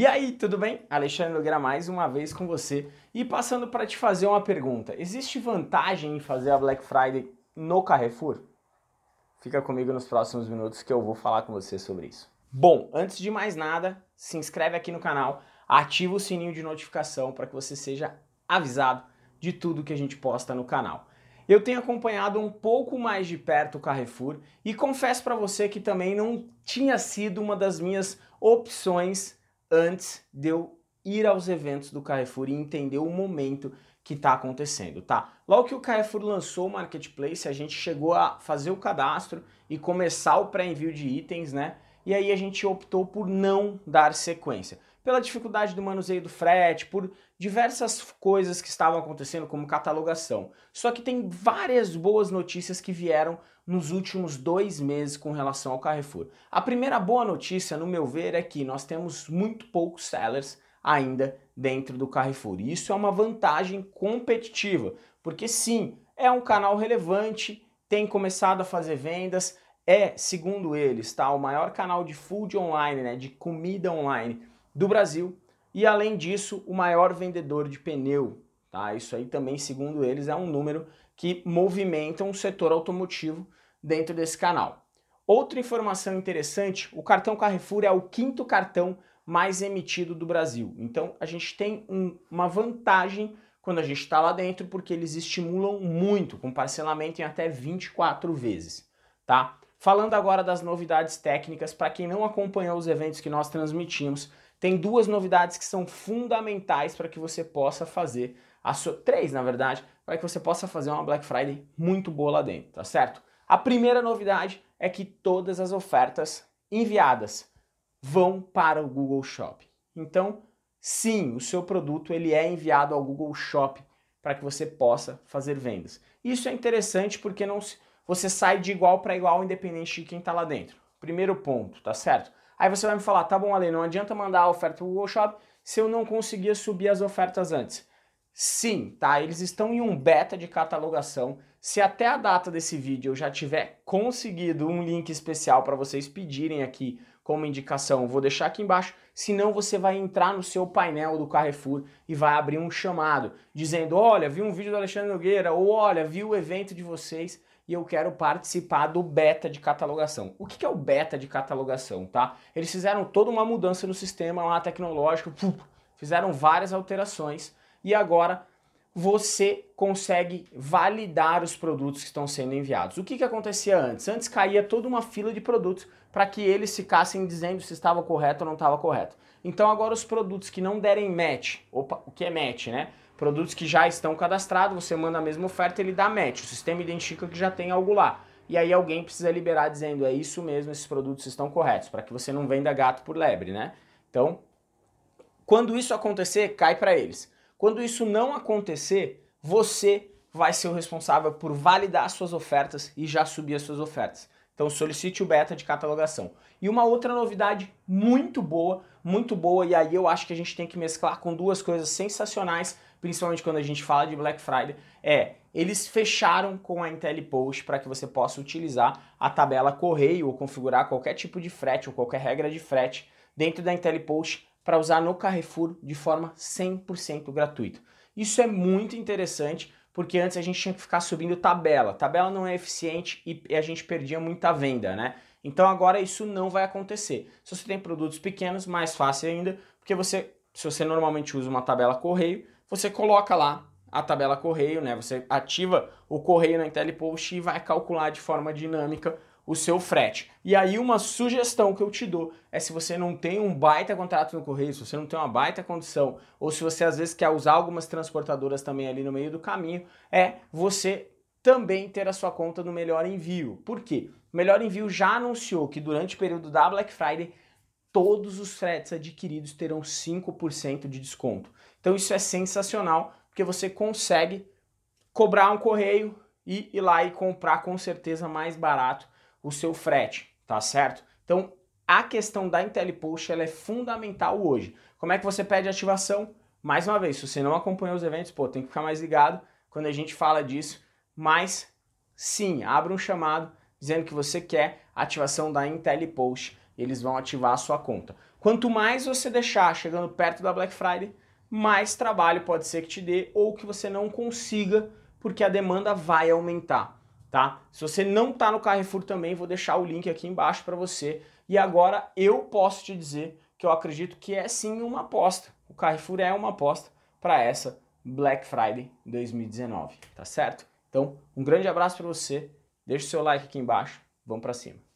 E aí, tudo bem? Alexandre Nogueira mais uma vez com você e passando para te fazer uma pergunta. Existe vantagem em fazer a Black Friday no Carrefour? Fica comigo nos próximos minutos que eu vou falar com você sobre isso. Bom, antes de mais nada, se inscreve aqui no canal, ativa o sininho de notificação para que você seja avisado de tudo que a gente posta no canal. Eu tenho acompanhado um pouco mais de perto o Carrefour e confesso para você que também não tinha sido uma das minhas opções antes de eu ir aos eventos do Carrefour e entender o momento que está acontecendo, tá? Logo que o Carrefour lançou o Marketplace, a gente chegou a fazer o cadastro e começar o pré-envio de itens, né? E aí a gente optou por não dar sequência. Pela dificuldade do manuseio do frete, por diversas coisas que estavam acontecendo, como catalogação. Só que tem várias boas notícias que vieram nos últimos dois meses com relação ao Carrefour. A primeira boa notícia, no meu ver, é que nós temos muito poucos sellers ainda dentro do Carrefour. E isso é uma vantagem competitiva, porque sim, é um canal relevante, tem começado a fazer vendas, é, segundo eles, tá, o maior canal de food online, né, de comida online do Brasil, e além disso, o maior vendedor de pneu. Tá? Isso aí também, segundo eles, é um número que movimenta um setor automotivo dentro desse canal. Outra informação interessante, o cartão Carrefour é o quinto cartão mais emitido do Brasil. Então a gente tem um, uma vantagem quando a gente está lá dentro, porque eles estimulam muito, com parcelamento em até 24 vezes. Tá? Falando agora das novidades técnicas, para quem não acompanhou os eventos que nós transmitimos, tem duas novidades que são fundamentais para que você possa fazer a sua três, na verdade, para que você possa fazer uma Black Friday muito boa lá dentro, tá certo? A primeira novidade é que todas as ofertas enviadas vão para o Google Shop. Então, sim, o seu produto ele é enviado ao Google Shop para que você possa fazer vendas. Isso é interessante porque não você sai de igual para igual independente de quem está lá dentro. Primeiro ponto, tá certo? Aí você vai me falar, tá bom, Ale, não adianta mandar a oferta para o Google Shop se eu não conseguia subir as ofertas antes. Sim, tá? Eles estão em um beta de catalogação. Se até a data desse vídeo eu já tiver conseguido um link especial para vocês pedirem aqui como indicação, vou deixar aqui embaixo. Senão você vai entrar no seu painel do Carrefour e vai abrir um chamado dizendo: "Olha, vi um vídeo do Alexandre Nogueira" ou "Olha, vi o evento de vocês e eu quero participar do beta de catalogação". O que é o beta de catalogação, tá? Eles fizeram toda uma mudança no sistema lá tecnológico, fizeram várias alterações e agora você consegue validar os produtos que estão sendo enviados. O que, que acontecia antes? Antes caía toda uma fila de produtos para que eles ficassem dizendo se estava correto ou não estava correto. Então agora os produtos que não derem match, opa, o que é match, né? Produtos que já estão cadastrados, você manda a mesma oferta, ele dá match. O sistema identifica que já tem algo lá. E aí alguém precisa liberar dizendo é isso mesmo, esses produtos estão corretos, para que você não venda gato por lebre, né? Então, quando isso acontecer, cai para eles. Quando isso não acontecer, você vai ser o responsável por validar suas ofertas e já subir as suas ofertas. Então solicite o beta de catalogação. E uma outra novidade muito boa, muito boa, e aí eu acho que a gente tem que mesclar com duas coisas sensacionais, principalmente quando a gente fala de Black Friday, é eles fecharam com a IntelliPost para que você possa utilizar a tabela correio ou configurar qualquer tipo de frete ou qualquer regra de frete dentro da IntelliPost para usar no Carrefour de forma 100% gratuita. Isso é muito interessante porque antes a gente tinha que ficar subindo tabela. Tabela não é eficiente e a gente perdia muita venda, né? Então agora isso não vai acontecer. Se você tem produtos pequenos, mais fácil ainda, porque você, se você normalmente usa uma tabela correio, você coloca lá a tabela correio, né? Você ativa o correio na IntelliPost e vai calcular de forma dinâmica o seu frete. E aí uma sugestão que eu te dou é se você não tem um baita contrato no correio, se você não tem uma baita condição, ou se você às vezes quer usar algumas transportadoras também ali no meio do caminho, é você também ter a sua conta no Melhor Envio. Por quê? O Melhor Envio já anunciou que durante o período da Black Friday todos os fretes adquiridos terão 5% de desconto. Então isso é sensacional, porque você consegue cobrar um correio e ir lá e comprar com certeza mais barato o seu frete, tá certo? Então, a questão da IntelliPost ela é fundamental hoje. Como é que você pede ativação? Mais uma vez, se você não acompanhou os eventos, pô, tem que ficar mais ligado quando a gente fala disso. Mas sim, abra um chamado dizendo que você quer ativação da IntelliPost, eles vão ativar a sua conta. Quanto mais você deixar chegando perto da Black Friday, mais trabalho pode ser que te dê ou que você não consiga, porque a demanda vai aumentar, tá? Se você não está no Carrefour também, vou deixar o link aqui embaixo para você. E agora eu posso te dizer que eu acredito que é sim uma aposta. O Carrefour é uma aposta para essa Black Friday 2019, tá certo? Então, um grande abraço para você. Deixa o seu like aqui embaixo. Vamos para cima.